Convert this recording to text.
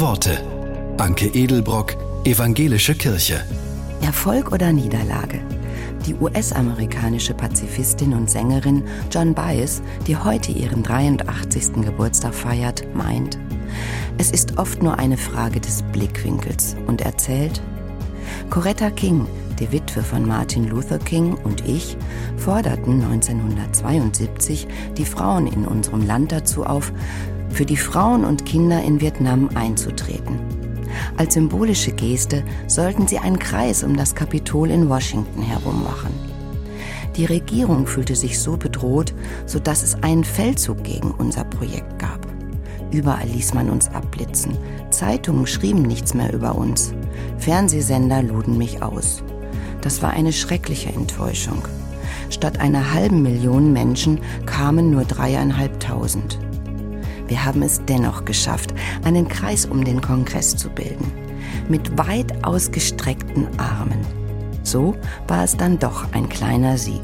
Worte. Anke Edelbrock, Evangelische Kirche. Erfolg oder Niederlage? Die US-amerikanische Pazifistin und Sängerin John Baez, die heute ihren 83. Geburtstag feiert, meint, es ist oft nur eine Frage des Blickwinkels und erzählt, Coretta King, die Witwe von Martin Luther King und ich forderten 1972 die Frauen in unserem Land dazu auf, für die Frauen und Kinder in Vietnam einzutreten. Als symbolische Geste sollten sie einen Kreis um das Kapitol in Washington herum machen. Die Regierung fühlte sich so bedroht, sodass es einen Feldzug gegen unser Projekt gab. Überall ließ man uns abblitzen. Zeitungen schrieben nichts mehr über uns. Fernsehsender luden mich aus. Das war eine schreckliche Enttäuschung. Statt einer halben Million Menschen kamen nur dreieinhalbtausend. Wir haben es dennoch geschafft, einen Kreis um den Kongress zu bilden. Mit weit ausgestreckten Armen. So war es dann doch ein kleiner Sieg.